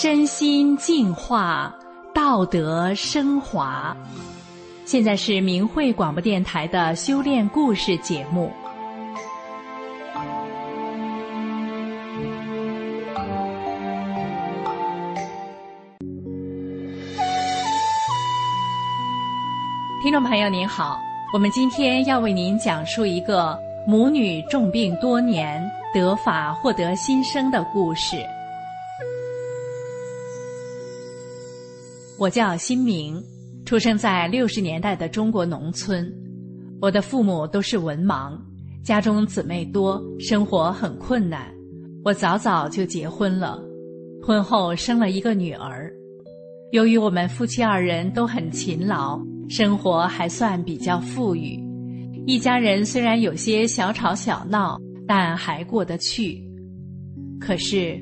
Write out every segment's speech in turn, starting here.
身心净化，道德升华。现在是明慧广播电台的修炼故事节目。听众朋友您好，我们今天要为您讲述一个母女重病多年得法获得新生的故事。我叫新明，出生在六十年代的中国农村。我的父母都是文盲，家中姊妹多，生活很困难。我早早就结婚了，婚后生了一个女儿。由于我们夫妻二人都很勤劳，生活还算比较富裕，一家人虽然有些小吵小闹，但还过得去。可是，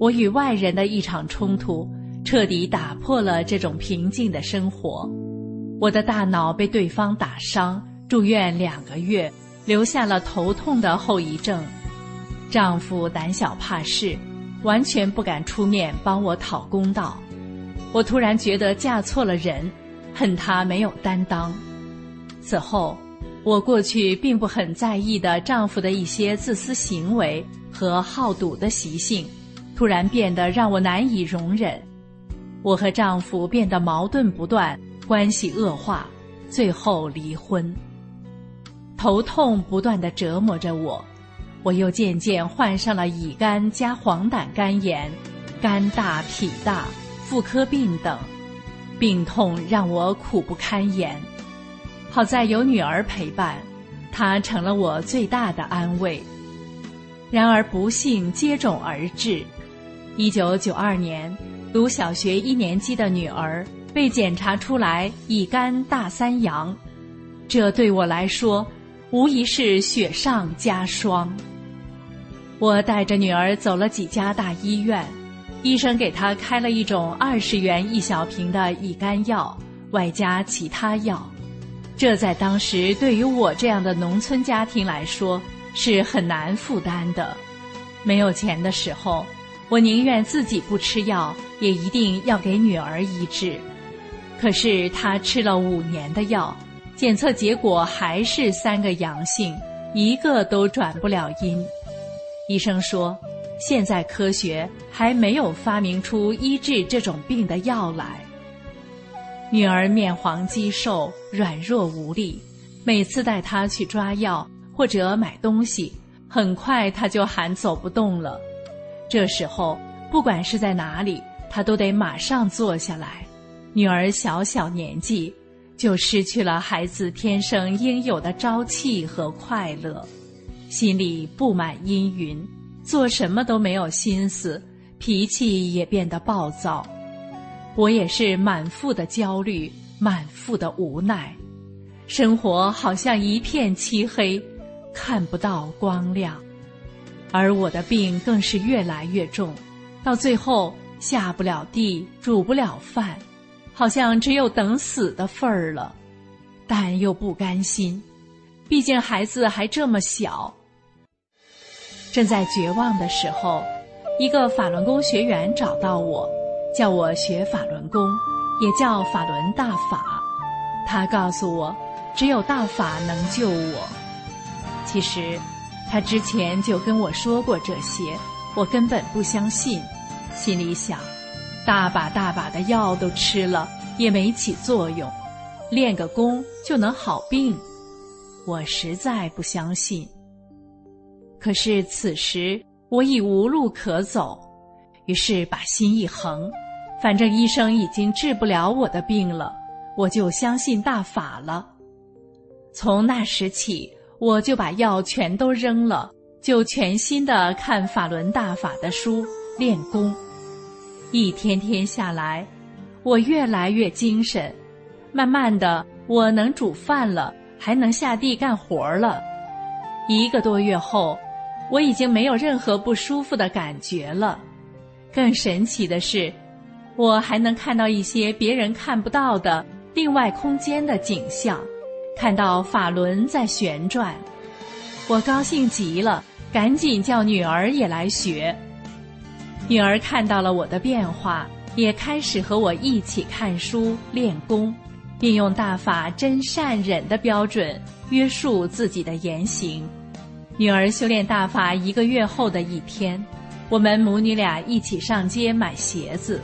我与外人的一场冲突。彻底打破了这种平静的生活，我的大脑被对方打伤，住院两个月，留下了头痛的后遗症。丈夫胆小怕事，完全不敢出面帮我讨公道。我突然觉得嫁错了人，恨他没有担当。此后，我过去并不很在意的丈夫的一些自私行为和好赌的习性，突然变得让我难以容忍。我和丈夫变得矛盾不断，关系恶化，最后离婚。头痛不断的折磨着我，我又渐渐患上了乙肝加黄疸肝炎，肝大脾大，妇科病等，病痛让我苦不堪言。好在有女儿陪伴，她成了我最大的安慰。然而不幸接踵而至，一九九二年。读小学一年级的女儿被检查出来乙肝大三阳，这对我来说无疑是雪上加霜。我带着女儿走了几家大医院，医生给她开了一种二十元一小瓶的乙肝药，外加其他药。这在当时对于我这样的农村家庭来说是很难负担的。没有钱的时候。我宁愿自己不吃药，也一定要给女儿医治。可是她吃了五年的药，检测结果还是三个阳性，一个都转不了阴。医生说，现在科学还没有发明出医治这种病的药来。女儿面黄肌瘦，软弱无力，每次带她去抓药或者买东西，很快她就喊走不动了。这时候，不管是在哪里，他都得马上坐下来。女儿小小年纪，就失去了孩子天生应有的朝气和快乐，心里布满阴云，做什么都没有心思，脾气也变得暴躁。我也是满腹的焦虑，满腹的无奈，生活好像一片漆黑，看不到光亮。而我的病更是越来越重，到最后下不了地，煮不了饭，好像只有等死的份儿了。但又不甘心，毕竟孩子还这么小。正在绝望的时候，一个法轮功学员找到我，叫我学法轮功，也叫法轮大法。他告诉我，只有大法能救我。其实。他之前就跟我说过这些，我根本不相信，心里想，大把大把的药都吃了也没起作用，练个功就能好病，我实在不相信。可是此时我已无路可走，于是把心一横，反正医生已经治不了我的病了，我就相信大法了。从那时起。我就把药全都扔了，就全心的看法轮大法的书练功。一天天下来，我越来越精神，慢慢的，我能煮饭了，还能下地干活了。一个多月后，我已经没有任何不舒服的感觉了。更神奇的是，我还能看到一些别人看不到的另外空间的景象，看到法轮在旋转。我高兴极了，赶紧叫女儿也来学。女儿看到了我的变化，也开始和我一起看书练功，并用大法真善忍的标准约束自己的言行。女儿修炼大法一个月后的一天，我们母女俩一起上街买鞋子，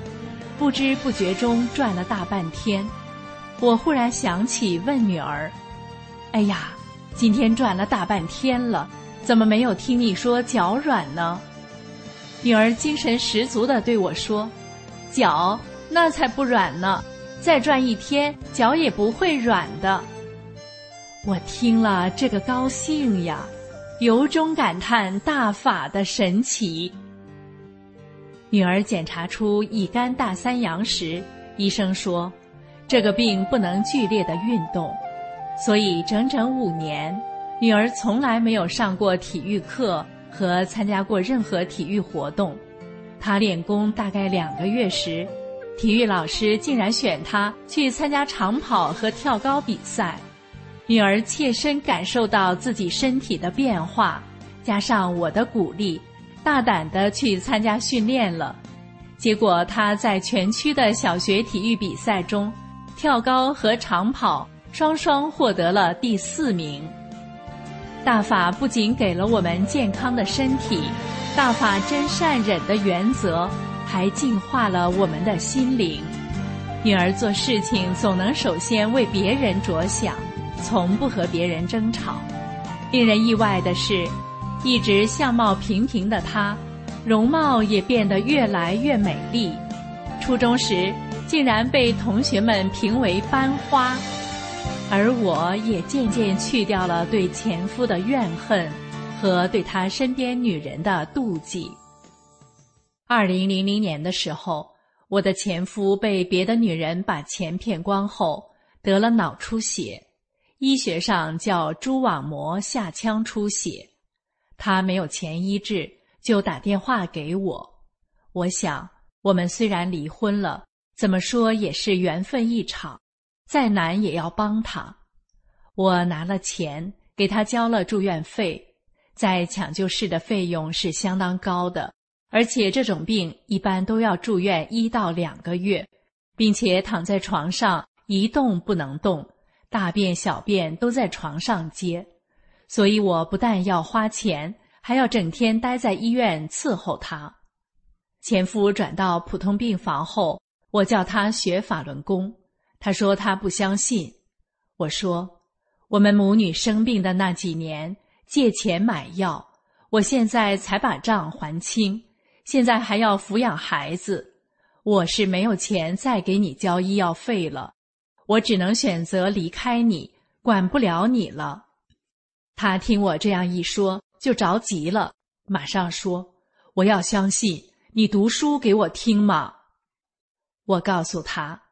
不知不觉中转了大半天。我忽然想起问女儿：“哎呀，今天转了大半天了，怎么没有听你说脚软呢？”女儿精神十足地对我说：“脚那才不软呢，再转一天脚也不会软的。”我听了这个高兴呀。由衷感叹大法的神奇。女儿检查出乙肝大三阳时，医生说，这个病不能剧烈的运动，所以整整五年，女儿从来没有上过体育课和参加过任何体育活动。她练功大概两个月时，体育老师竟然选她去参加长跑和跳高比赛。女儿切身感受到自己身体的变化，加上我的鼓励，大胆的去参加训练了。结果她在全区的小学体育比赛中，跳高和长跑双双获得了第四名。大法不仅给了我们健康的身体，大法真善忍的原则，还净化了我们的心灵。女儿做事情总能首先为别人着想。从不和别人争吵。令人意外的是，一直相貌平平的她，容貌也变得越来越美丽。初中时，竟然被同学们评为班花，而我也渐渐去掉了对前夫的怨恨和对他身边女人的妒忌。二零零零年的时候，我的前夫被别的女人把钱骗光后，得了脑出血。医学上叫蛛网膜下腔出血，他没有钱医治，就打电话给我。我想，我们虽然离婚了，怎么说也是缘分一场，再难也要帮他。我拿了钱给他交了住院费，在抢救室的费用是相当高的，而且这种病一般都要住院一到两个月，并且躺在床上一动不能动。大便、小便都在床上接，所以我不但要花钱，还要整天待在医院伺候他。前夫转到普通病房后，我叫他学法轮功，他说他不相信。我说，我们母女生病的那几年，借钱买药，我现在才把账还清，现在还要抚养孩子，我是没有钱再给你交医药费了。我只能选择离开你，管不了你了。他听我这样一说，就着急了，马上说：“我要相信你读书给我听嘛。”我告诉他，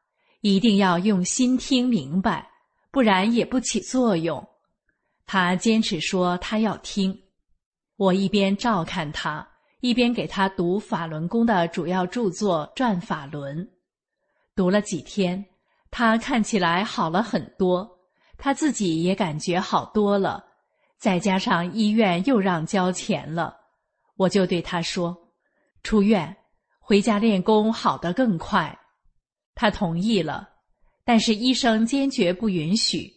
一定要用心听明白，不然也不起作用。他坚持说他要听，我一边照看他，一边给他读法轮功的主要著作《转法轮》，读了几天。他看起来好了很多，他自己也感觉好多了，再加上医院又让交钱了，我就对他说：“出院回家练功好得更快。”他同意了，但是医生坚决不允许。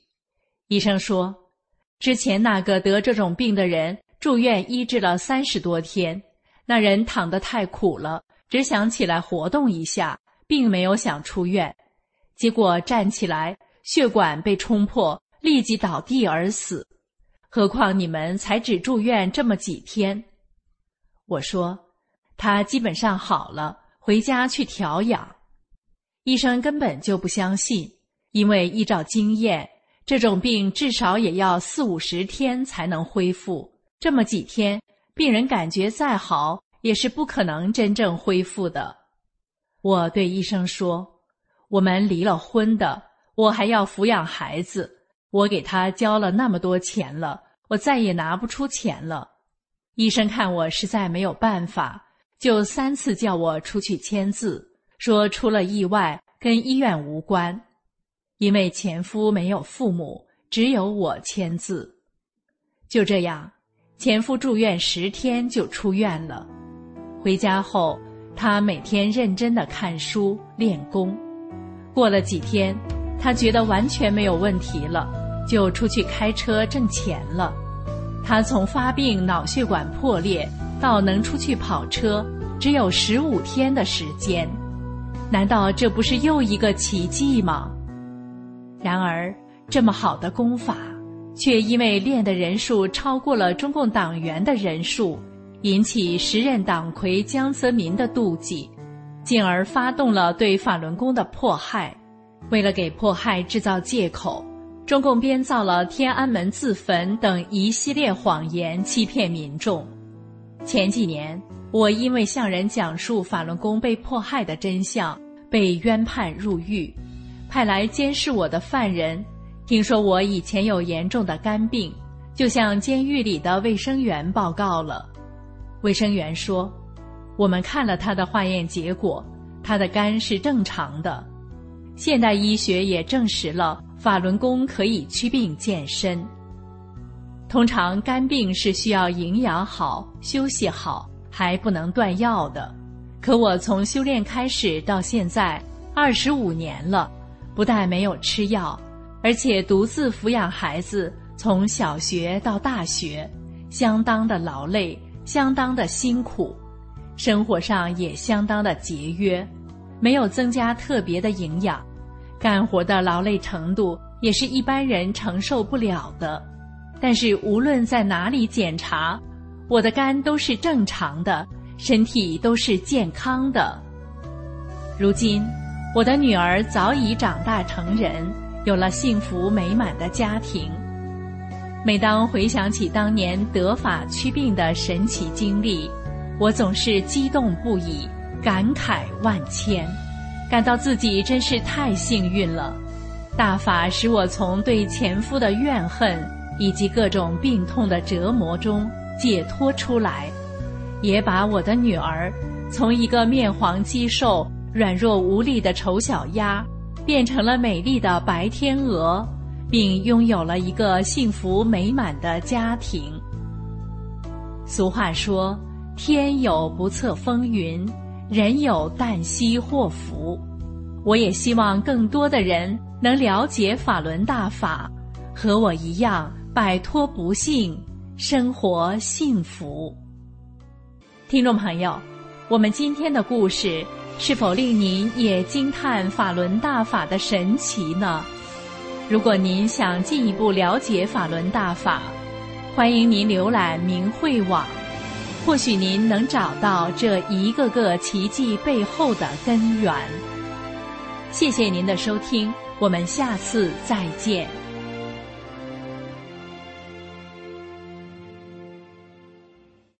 医生说：“之前那个得这种病的人住院医治了三十多天，那人躺得太苦了，只想起来活动一下，并没有想出院。”结果站起来，血管被冲破，立即倒地而死。何况你们才只住院这么几天。我说，他基本上好了，回家去调养。医生根本就不相信，因为依照经验，这种病至少也要四五十天才能恢复。这么几天，病人感觉再好，也是不可能真正恢复的。我对医生说。我们离了婚的，我还要抚养孩子。我给他交了那么多钱了，我再也拿不出钱了。医生看我实在没有办法，就三次叫我出去签字，说出了意外跟医院无关。因为前夫没有父母，只有我签字。就这样，前夫住院十天就出院了。回家后，他每天认真的看书练功。过了几天，他觉得完全没有问题了，就出去开车挣钱了。他从发病脑血管破裂到能出去跑车，只有十五天的时间。难道这不是又一个奇迹吗？然而，这么好的功法，却因为练的人数超过了中共党员的人数，引起时任党魁江泽民的妒忌，进而发动了对法轮功的迫害。为了给迫害制造借口，中共编造了天安门自焚等一系列谎言，欺骗民众。前几年，我因为向人讲述法轮功被迫害的真相，被冤判入狱。派来监视我的犯人，听说我以前有严重的肝病，就向监狱里的卫生员报告了。卫生员说：“我们看了他的化验结果，他的肝是正常的。现代医学也证实了法轮功可以祛病健身。通常肝病是需要营养好、休息好，还不能断药的。可我从修炼开始到现在二十五年了。”不但没有吃药，而且独自抚养孩子，从小学到大学，相当的劳累，相当的辛苦，生活上也相当的节约，没有增加特别的营养，干活的劳累程度也是一般人承受不了的。但是无论在哪里检查，我的肝都是正常的，身体都是健康的。如今。我的女儿早已长大成人，有了幸福美满的家庭。每当回想起当年得法祛病的神奇经历，我总是激动不已，感慨万千，感到自己真是太幸运了。大法使我从对前夫的怨恨以及各种病痛的折磨中解脱出来，也把我的女儿从一个面黄肌瘦。软弱无力的丑小鸭，变成了美丽的白天鹅，并拥有了一个幸福美满的家庭。俗话说：“天有不测风云，人有旦夕祸福。”我也希望更多的人能了解法轮大法，和我一样摆脱不幸，生活幸福。听众朋友，我们今天的故事。是否令您也惊叹法轮大法的神奇呢？如果您想进一步了解法轮大法，欢迎您浏览明慧网，或许您能找到这一个个奇迹背后的根源。谢谢您的收听，我们下次再见。